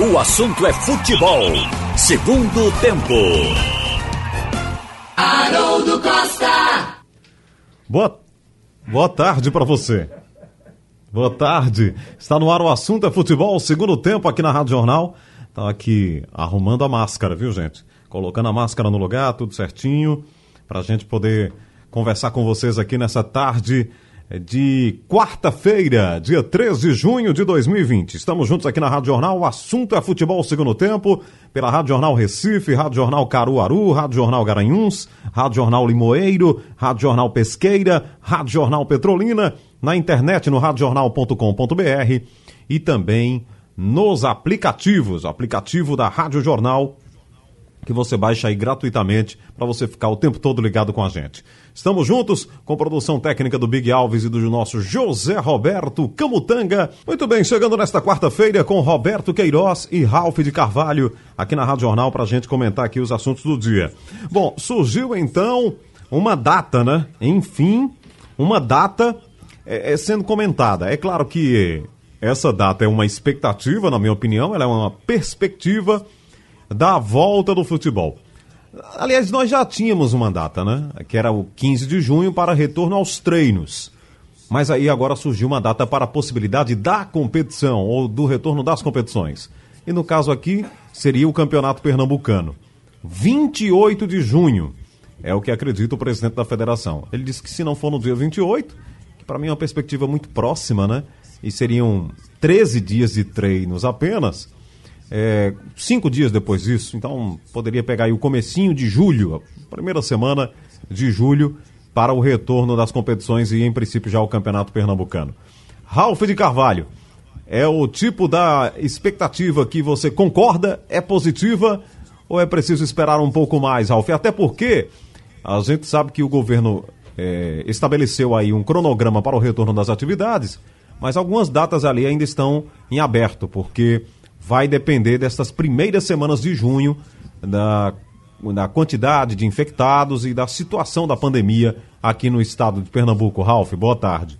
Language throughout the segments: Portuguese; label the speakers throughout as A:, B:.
A: O assunto é futebol. Segundo tempo.
B: Haroldo Costa.
C: Boa, boa tarde para você. Boa tarde. Está no ar o assunto é futebol, segundo tempo aqui na Rádio Jornal. Tá aqui arrumando a máscara, viu, gente? Colocando a máscara no lugar, tudo certinho, para a gente poder conversar com vocês aqui nessa tarde de quarta-feira, dia 3 de junho de 2020. Estamos juntos aqui na Rádio Jornal. O assunto é futebol segundo tempo, pela Rádio Jornal Recife, Rádio Jornal Caruaru, Rádio Jornal Garanhuns, Rádio Jornal Limoeiro, Rádio Jornal Pesqueira, Rádio Jornal Petrolina, na internet no radiojornal.com.br e também nos aplicativos, o aplicativo da Rádio Jornal que você baixa aí gratuitamente para você ficar o tempo todo ligado com a gente. Estamos juntos com produção técnica do Big Alves e do nosso José Roberto Camutanga. Muito bem, chegando nesta quarta-feira com Roberto Queiroz e Ralph de Carvalho aqui na Rádio Jornal para a gente comentar aqui os assuntos do dia. Bom, surgiu então uma data, né? Enfim, uma data é, é sendo comentada. É claro que essa data é uma expectativa, na minha opinião, ela é uma perspectiva da volta do futebol. Aliás, nós já tínhamos uma data, né? Que era o 15 de junho para retorno aos treinos. Mas aí agora surgiu uma data para a possibilidade da competição ou do retorno das competições. E no caso aqui seria o Campeonato Pernambucano. 28 de junho é o que acredita o presidente da federação. Ele disse que se não for no dia 28, que para mim é uma perspectiva muito próxima, né? E seriam 13 dias de treinos apenas é, cinco dias depois disso, então poderia pegar aí o comecinho de julho, a primeira semana de julho, para o retorno das competições e, em princípio, já o Campeonato Pernambucano. Ralf de Carvalho, é o tipo da expectativa que você concorda, é positiva ou é preciso esperar um pouco mais, Ralf? Até porque a gente sabe que o governo é, estabeleceu aí um cronograma para o retorno das atividades, mas algumas datas ali ainda estão em aberto, porque vai depender dessas primeiras semanas de junho, da, da quantidade de infectados e da situação da pandemia aqui no estado de Pernambuco. Ralf, boa tarde.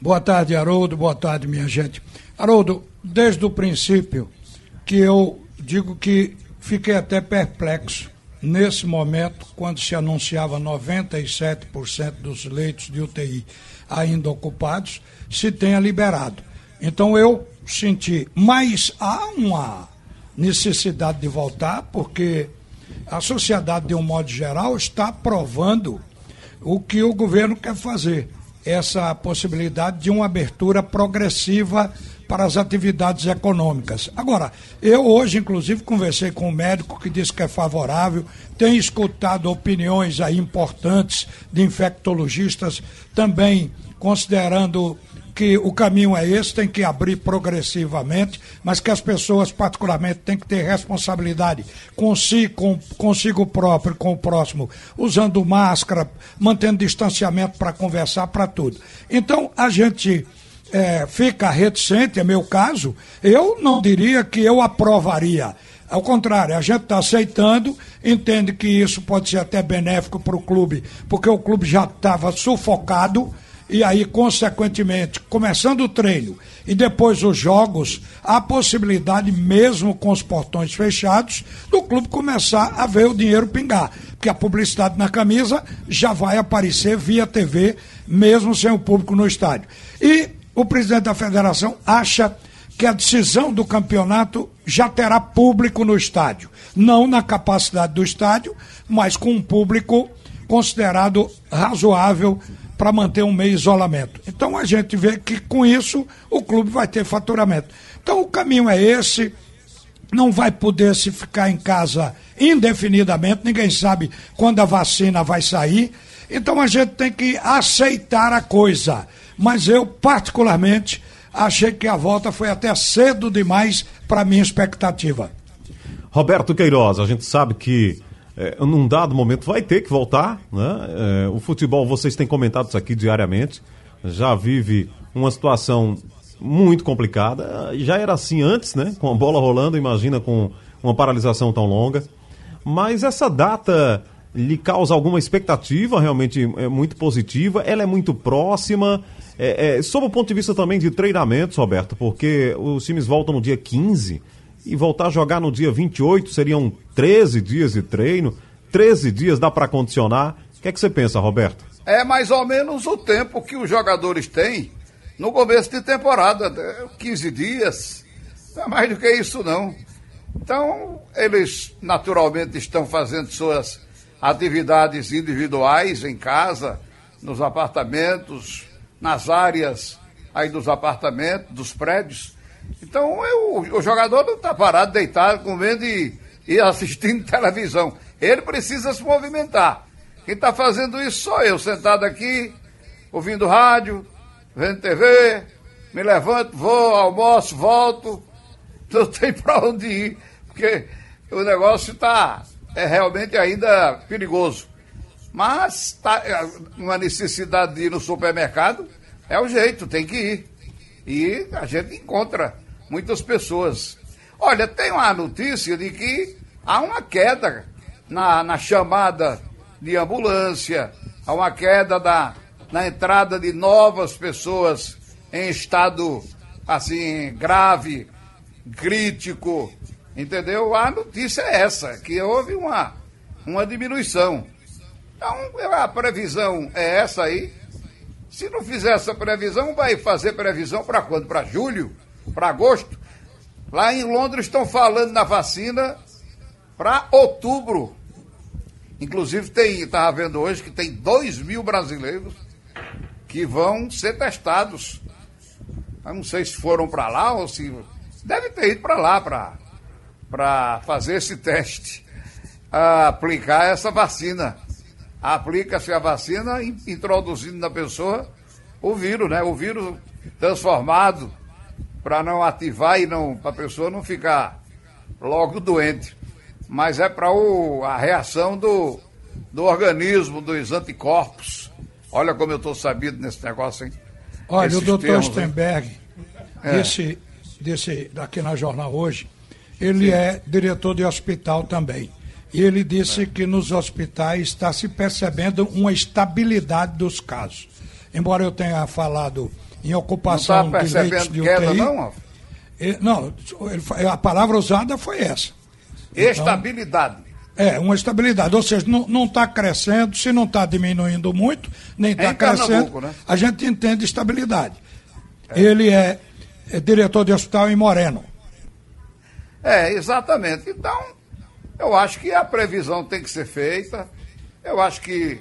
D: Boa tarde, Haroldo. Boa tarde, minha gente. Haroldo, desde o princípio que eu digo que fiquei até perplexo nesse momento, quando se anunciava 97% dos leitos de UTI ainda ocupados, se tenha liberado. Então eu senti, mas há uma necessidade de voltar, porque a sociedade, de um modo geral, está provando o que o governo quer fazer. Essa possibilidade de uma abertura progressiva para as atividades econômicas. Agora, eu hoje, inclusive, conversei com um médico que disse que é favorável, tenho escutado opiniões aí importantes de infectologistas também considerando que o caminho é esse, tem que abrir progressivamente, mas que as pessoas, particularmente, têm que ter responsabilidade com si, com, consigo próprio, com o próximo, usando máscara, mantendo distanciamento para conversar, para tudo. Então, a gente é, fica reticente, é meu caso, eu não diria que eu aprovaria. Ao contrário, a gente está aceitando, entende que isso pode ser até benéfico para o clube, porque o clube já estava sufocado e aí, consequentemente, começando o treino e depois os jogos, a possibilidade, mesmo com os portões fechados, do clube começar a ver o dinheiro pingar. Porque a publicidade na camisa já vai aparecer via TV, mesmo sem o público no estádio. E o presidente da federação acha que a decisão do campeonato já terá público no estádio. Não na capacidade do estádio, mas com um público considerado razoável para manter um meio isolamento. Então a gente vê que com isso o clube vai ter faturamento. Então o caminho é esse. Não vai poder se ficar em casa indefinidamente, ninguém sabe quando a vacina vai sair. Então a gente tem que aceitar a coisa. Mas eu, particularmente, achei que a volta foi até cedo demais para minha expectativa.
C: Roberto Queiroz, a gente sabe que é, num dado momento vai ter que voltar. Né? É, o futebol, vocês têm comentado isso aqui diariamente, já vive uma situação muito complicada. Já era assim antes, né? Com a bola rolando, imagina com uma paralisação tão longa. Mas essa data lhe causa alguma expectativa realmente é muito positiva? Ela é muito próxima? É, é, sob o ponto de vista também de treinamentos, Roberto, porque os times voltam no dia 15 e voltar a jogar no dia 28 seriam 13 dias de treino. 13 dias dá para condicionar. O que é que você pensa, Roberto?
E: É mais ou menos o tempo que os jogadores têm no começo de temporada 15 dias. Não é mais do que isso, não. Então, eles naturalmente estão fazendo suas atividades individuais em casa, nos apartamentos, nas áreas aí dos apartamentos, dos prédios. Então eu, o jogador não está parado, deitado, comendo e, e assistindo televisão. Ele precisa se movimentar. Quem está fazendo isso sou eu, sentado aqui, ouvindo rádio, vendo TV, me levanto, vou, almoço, volto. Não tem para onde ir, porque o negócio está é realmente ainda perigoso. Mas tá, uma necessidade de ir no supermercado é o jeito, tem que ir. E a gente encontra muitas pessoas. Olha, tem uma notícia de que há uma queda na, na chamada de ambulância, há uma queda da, na entrada de novas pessoas em estado assim grave, crítico, entendeu? A notícia é essa, que houve uma, uma diminuição. Então, a previsão é essa aí. Se não fizer essa previsão, vai fazer previsão para quando? Para julho? Para agosto? Lá em Londres estão falando na vacina para outubro. Inclusive, estava vendo hoje que tem 2 mil brasileiros que vão ser testados. Eu não sei se foram para lá ou se. Deve ter ido para lá para fazer esse teste, aplicar essa vacina aplica-se a vacina introduzindo na pessoa o vírus, né? O vírus transformado para não ativar e não para a pessoa não ficar logo doente. Mas é para a reação do, do organismo, dos anticorpos. Olha como eu estou sabido nesse negócio, hein?
D: Olha, Esses o doutor Stenberg, é. desse, desse, daqui na jornal hoje, ele Sim. é diretor de hospital também. E ele disse que nos hospitais está se percebendo uma estabilidade dos casos. Embora eu tenha falado em ocupação
E: não tá de leitos de queda, UTI. Não,
D: não a palavra usada foi essa.
E: Estabilidade.
D: Então, é, uma estabilidade. Ou seja, não está crescendo, se não está diminuindo muito, nem está é crescendo, né? a gente entende estabilidade. É. Ele é, é diretor de hospital em Moreno.
E: É, exatamente. Então, eu acho que a previsão tem que ser feita. Eu acho que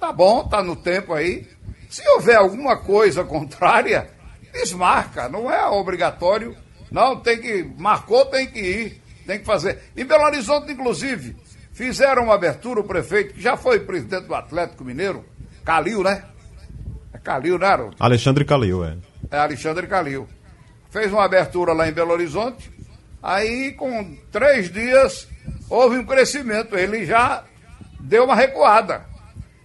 E: tá bom, tá no tempo aí. Se houver alguma coisa contrária, desmarca, não é obrigatório. Não, tem que. Marcou, tem que ir, tem que fazer. Em Belo Horizonte, inclusive, fizeram uma abertura, o prefeito, que já foi presidente do Atlético Mineiro, Calil, né? É Calil, né, Harold?
C: Alexandre Calil, é.
E: É Alexandre Calil. Fez uma abertura lá em Belo Horizonte, aí com três dias houve um crescimento, ele já deu uma recuada.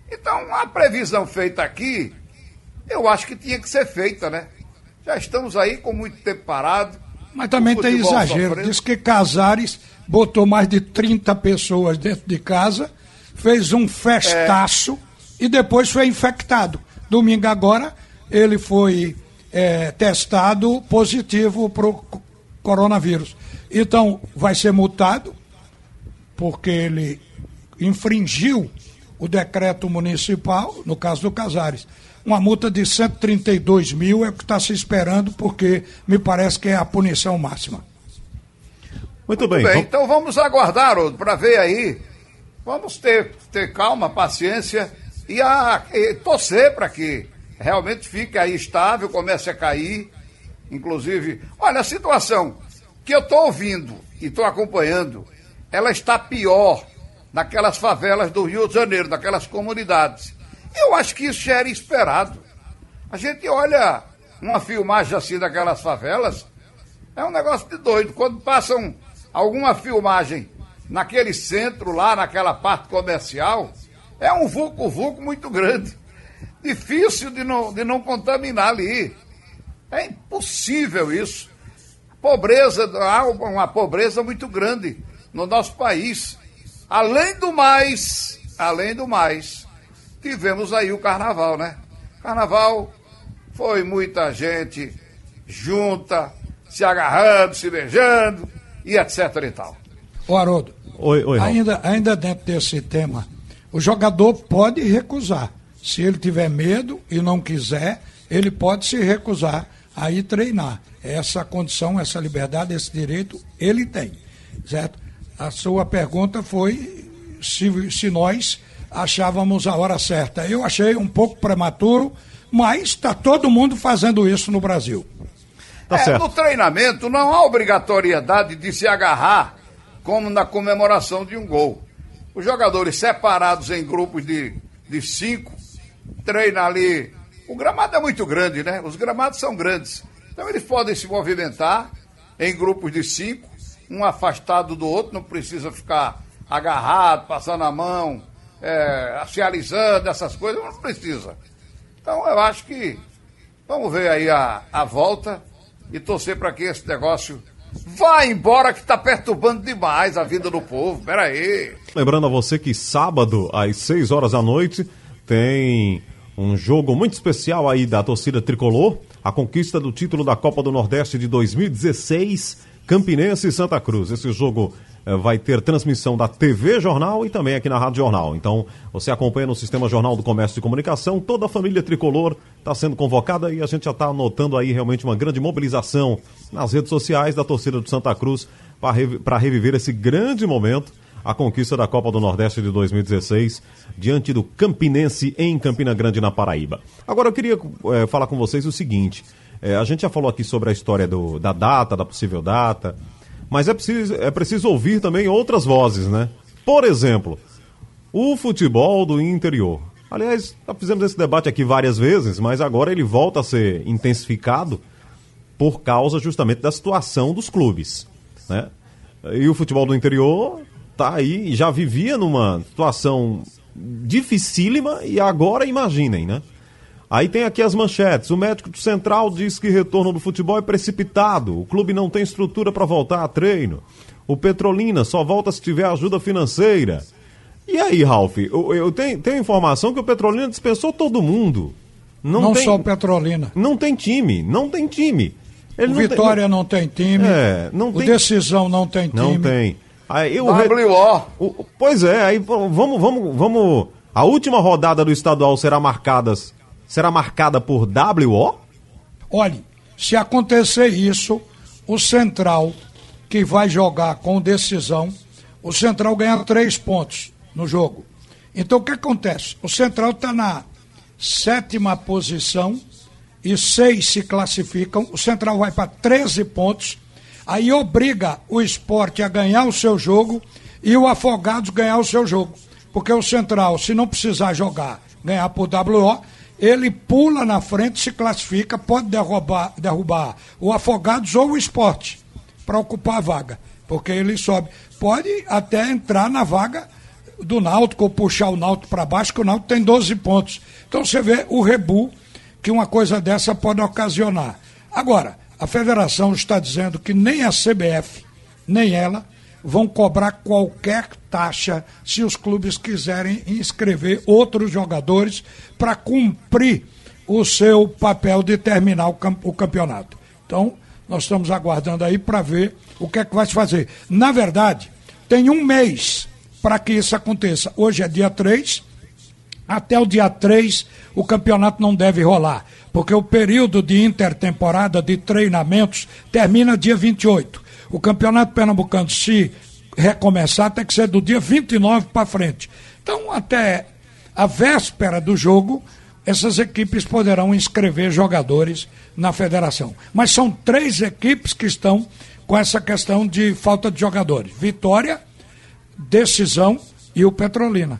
E: Então, a previsão feita aqui, eu acho que tinha que ser feita, né? Já estamos aí com muito tempo parado.
D: Mas também tem exagero. Sofrendo. Diz que Casares botou mais de 30 pessoas dentro de casa, fez um festaço é. e depois foi infectado. Domingo agora, ele foi é, testado positivo para o coronavírus. Então, vai ser multado, porque ele infringiu o decreto municipal, no caso do Casares. Uma multa de 132 mil é o que está se esperando, porque me parece que é a punição máxima.
E: Muito, Muito bem. bem. Então vamos aguardar, para ver aí. Vamos ter, ter calma, paciência e, a, e torcer para que realmente fique aí estável, comece a cair. Inclusive, olha a situação que eu estou ouvindo e estou acompanhando ela está pior naquelas favelas do Rio de Janeiro, naquelas comunidades. Eu acho que isso já era esperado. A gente olha uma filmagem assim daquelas favelas, é um negócio de doido. Quando passam alguma filmagem naquele centro lá, naquela parte comercial, é um vulco-vulco muito grande. Difícil de não, de não contaminar ali. É impossível isso. Pobreza, há uma pobreza muito grande no nosso país. Além do mais, além do mais, tivemos aí o carnaval, né? Carnaval foi muita gente junta, se agarrando, se beijando e etc e tal.
D: Ô Haroldo,
C: Oi, oi,
D: ainda, ainda dentro desse tema, o jogador pode recusar. Se ele tiver medo e não quiser, ele pode se recusar a ir treinar. Essa condição, essa liberdade, esse direito, ele tem. Certo? A sua pergunta foi se, se nós achávamos a hora certa. Eu achei um pouco prematuro, mas está todo mundo fazendo isso no Brasil.
C: Tá
E: É,
C: certo.
E: no treinamento não há obrigatoriedade de se agarrar como na comemoração de um gol. Os jogadores separados em grupos de, de cinco treinam ali. O gramado é muito grande, né? Os gramados são grandes. Então eles podem se movimentar em grupos de cinco, um afastado do outro, não precisa ficar agarrado, passando a mão, é, se alisando, essas coisas, não precisa. Então eu acho que vamos ver aí a, a volta e torcer para que esse negócio vá embora que está perturbando demais a vida do povo. Peraí.
C: Lembrando a você que sábado, às 6 horas da noite, tem um jogo muito especial aí da torcida tricolor, a conquista do título da Copa do Nordeste de 2016, Campinense e Santa Cruz. Esse jogo eh, vai ter transmissão da TV Jornal e também aqui na Rádio Jornal. Então, você acompanha no Sistema Jornal do Comércio e Comunicação, toda a família tricolor está sendo convocada e a gente já está notando aí realmente uma grande mobilização nas redes sociais da torcida do Santa Cruz para revi- para reviver esse grande momento a conquista da Copa do Nordeste de 2016 diante do Campinense em Campina Grande, na Paraíba. Agora eu queria eh, falar com vocês o seguinte: eh, a gente já falou aqui sobre a história do- da data, da possível data, mas é preciso, é preciso ouvir também outras vozes, né? Por exemplo, o futebol do interior. Aliás, já fizemos esse debate aqui várias vezes, mas agora ele volta a ser intensificado por causa justamente da situação dos clubes, né? E o futebol do interior tá aí, já vivia numa situação dificílima e agora imaginem, né? Aí tem aqui as manchetes. O médico do Central diz que retorno do futebol é precipitado. O clube não tem estrutura para voltar a treino. O Petrolina só volta se tiver ajuda financeira. E aí, Ralf? Eu, eu tenho, tenho informação que o Petrolina dispensou todo mundo. Não,
D: Não,
C: tem,
D: só o Petrolina.
C: não tem time, não tem time. Ele
D: O
C: não tem-
D: Vitória não tem time.
C: É, não
D: o
C: tem-
D: Decisão não tem time.
C: Não tem. Aí,
E: WO.
C: o- pois é, aí vamos, vamos, vamos. A última rodada do estadual será marcada, será marcada por WO?
D: Olhe, se acontecer isso, o Central, que vai jogar com decisão, o Central ganha três pontos no jogo. Então o que acontece? O Central está na sétima posição e seis se classificam. O Central vai para 13 pontos. Aí obriga o esporte a ganhar o seu jogo e o Afogados ganhar o seu jogo. Porque o Central, se não precisar jogar, ganhar por WO, ele pula na frente, se classifica, pode derrubar, derrubar o Afogados ou o esporte para ocupar a vaga. Porque ele sobe. Pode até entrar na vaga do Náutico ou puxar o Náutico para baixo, que o Náutico tem 12 pontos. Então você vê o rebu que uma coisa dessa pode ocasionar. Agora, a federação está dizendo que nem a CBF, nem ela, vão cobrar qualquer taxa se os clubes quiserem inscrever outros jogadores para cumprir o seu papel de terminar o, cam- o campeonato. Então, nós estamos aguardando aí para ver o que é que vai se fazer. Na verdade, tem um mês para que isso aconteça. Hoje é dia 3, até o dia 3 o campeonato não deve rolar, porque o período de intertemporada de treinamentos termina dia 28. O campeonato pernambucano, se recomeçar, tem que ser do dia 29 para frente. Então, até a véspera do jogo, essas equipes poderão inscrever jogadores na federação. Mas são três equipes que estão com essa questão de falta de jogadores: Vitória, Decisão e o Petrolina.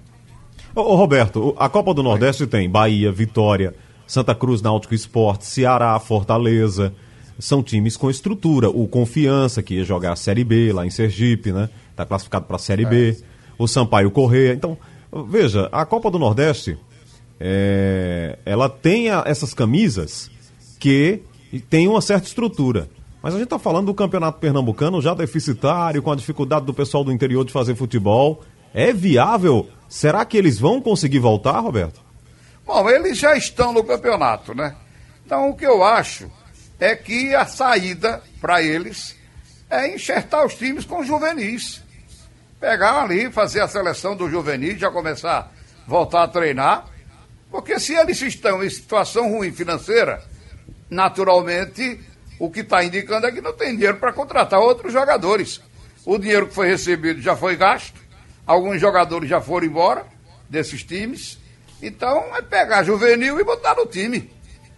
C: Ô, ô, Roberto, a Copa do Nordeste tem Bahia, Vitória, Santa Cruz, Náutico Esporte, Ceará, Fortaleza. São times com estrutura. O Confiança, que ia jogar a Série B lá em Sergipe, né? Tá classificado para a Série B. O Sampaio Correia. Então, veja, a Copa do Nordeste, é, ela tem a- essas camisas que tem uma certa estrutura. Mas a gente está falando do campeonato pernambucano já deficitário, com a dificuldade do pessoal do interior de fazer futebol. É viável? Será que eles vão conseguir voltar, Roberto?
E: Bom, eles já estão no campeonato, né? Então, o que eu acho é que a saída para eles é enxertar os times com juvenis. Pegar ali, fazer a seleção do juvenil, já começar a voltar a treinar. Porque se eles estão em situação ruim financeira, naturalmente o que está indicando é que não tem dinheiro para contratar outros jogadores. O dinheiro que foi recebido já foi gasto, alguns jogadores já foram embora desses times. Então é pegar juvenil e botar no time.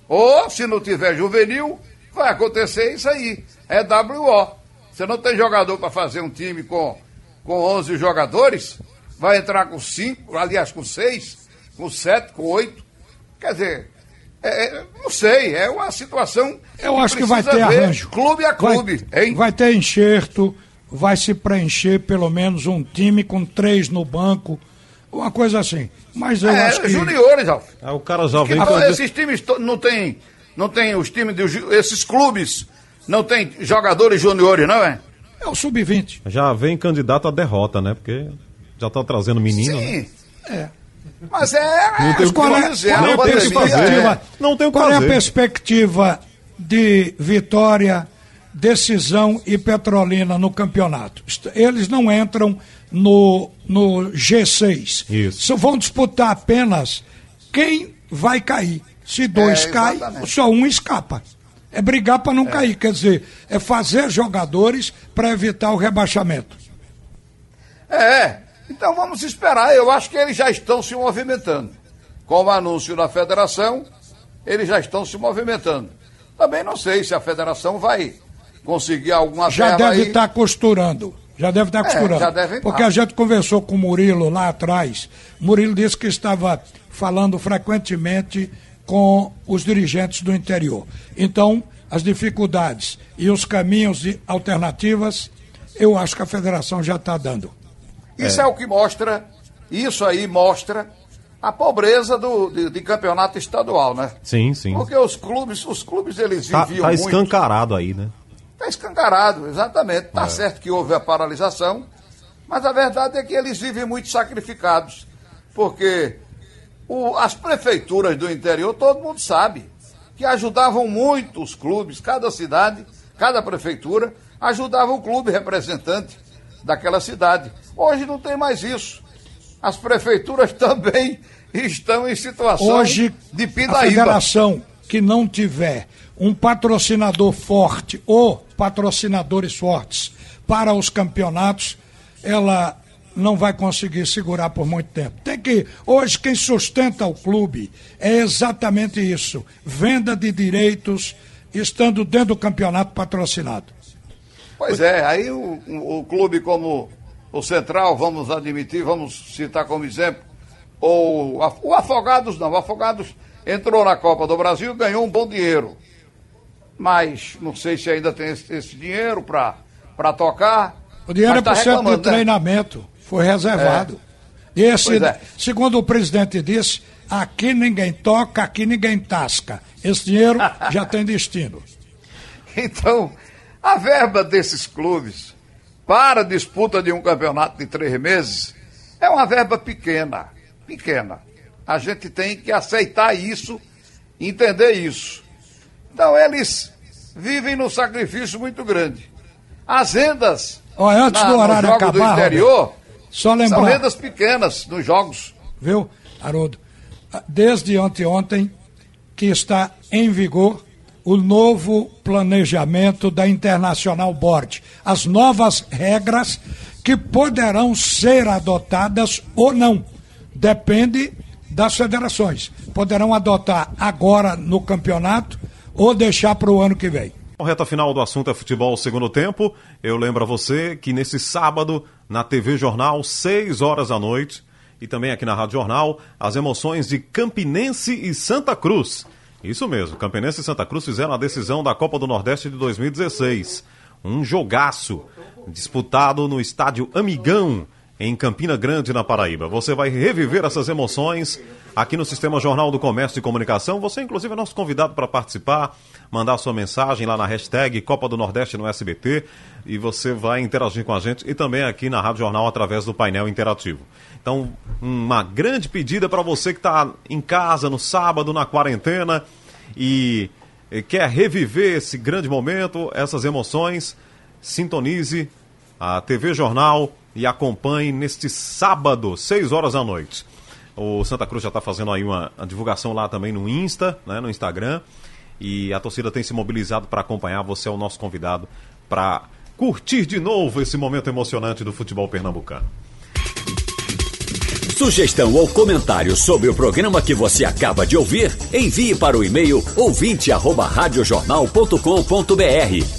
E: Ou, se não tiver juvenil, vai acontecer isso aí. É WO. Você não tem jogador para fazer um time com, com 11 jogadores, vai entrar com 5, aliás, com 6, com 7, com 8. Quer dizer, é, é, não sei, é uma situação.
D: Eu acho que vai ter arranjo.
E: Clube a clube,
D: vai,
E: hein?
D: Vai ter enxerto, vai se preencher pelo menos um time com três no banco, uma coisa assim. Mas eu
E: é,
D: acho que.
E: juniores, Alf.
C: É, o cara já vem.
E: Que, esses times não tem, não tem os times de, esses clubes não tem jogadores juniores, não é?
D: É o sub-20.
C: Já vem candidato à derrota, né? Porque já tá trazendo menino. Sim.
D: Né?
E: É. Mas é. Não tem
D: qual é, dizer, qual é a perspectiva? É. Não tem o Qual fazer. é a perspectiva de vitória, decisão e Petrolina no campeonato? Eles não entram no, no G6.
C: Isso.
D: Só vão disputar apenas quem vai cair. Se dois é, caem, só um escapa. É brigar para não é. cair, quer dizer, é fazer jogadores para evitar o rebaixamento.
E: É, então vamos esperar. Eu acho que eles já estão se movimentando. Com o anúncio da federação, eles já estão se movimentando. Também não sei se a federação vai conseguir alguma
D: Já deve estar tá costurando. Já deve estar tá é, costurando.
E: Já deve
D: Porque a gente conversou com o Murilo lá atrás. Murilo disse que estava falando frequentemente com os dirigentes do interior. Então, as dificuldades e os caminhos de alternativas, eu acho que a federação já está dando.
E: Isso é. é. o que mostra, isso aí mostra a pobreza do, de, de, campeonato estadual, né?
C: Sim, sim.
E: Porque os clubes, os clubes eles
C: tá,
E: viviam
C: tá muito... escancarado aí, né?
E: Tá escancarado, exatamente. Tá é. certo que houve a paralisação, mas a verdade é que eles vivem muito sacrificados, porque o, as prefeituras do interior, todo mundo sabe, que ajudavam muito os clubes, cada cidade, cada prefeitura ajudava o clube representante daquela cidade. Hoje não tem mais isso. As prefeituras também estão em situação
D: Hoje,
E: de pindaíba.
D: A federação que não tiver um patrocinador forte ou patrocinadores fortes para os campeonatos, ela não vai conseguir segurar por muito tempo. Tem que hoje quem sustenta o clube é exatamente isso: venda de direitos estando dentro do campeonato patrocinado.
E: Pois é, aí o, o, clube como o Central, vamos admitir, vamos citar como exemplo, ou o Afogados não, o Afogados entrou na Copa do Brasil e ganhou um bom dinheiro. Mas não sei se ainda tem esse, esse dinheiro para tocar.
D: O dinheiro é tá para centro de né? treinamento, foi reservado. É. Esse, é. segundo o presidente disse, aqui ninguém toca, aqui ninguém tasca. Esse dinheiro já tem destino.
E: Então, a verba desses clubes para a disputa de um campeonato de três meses é uma verba pequena. Pequena. A gente tem que aceitar isso, entender isso. Então eles vivem num sacrifício muito grande. As rendas
D: Olha, antes na, do horário acabar,
E: do interior
D: só lembrar,
E: são rendas pequenas nos jogos.
D: Viu, Haroldo? Desde ontem que está em vigor o novo planejamento da Internacional Board, as novas regras que poderão ser adotadas ou não. Depende das federações. Poderão adotar agora no campeonato ou deixar para o ano que vem.
C: Reta final do assunto é futebol segundo tempo. Eu lembro a você que nesse sábado, na TV Jornal, 6 horas da noite, e também aqui na Rádio Jornal, as emoções de Campinense e Santa Cruz. Isso mesmo, Campinense e Santa Cruz fizeram a decisão da Copa do Nordeste de 2016. Um jogaço disputado no estádio Amigão, em Campina Grande, na Paraíba. Você vai reviver essas emoções aqui no Sistema Jornal do Comércio e Comunicação. Você, inclusive, é nosso convidado para participar, mandar sua mensagem lá na hashtag Copa do Nordeste no SBT e você vai interagir com a gente e também aqui na Rádio Jornal através do painel interativo. Então, uma grande pedida para você que está em casa no sábado, na quarentena e quer reviver esse grande momento, essas emoções, sintonize a TV Jornal e acompanhe neste sábado, 6 horas da noite. O Santa Cruz já está fazendo aí uma, uma, divulgação lá também no Insta, né, no Instagram. E a torcida tem se mobilizado para acompanhar. Você é o nosso convidado para curtir de novo esse momento emocionante do futebol pernambucano.
A: Sugestão ou comentário sobre o programa que você acaba de ouvir, envie para o e-mail ouvinte@radiojornal.com.br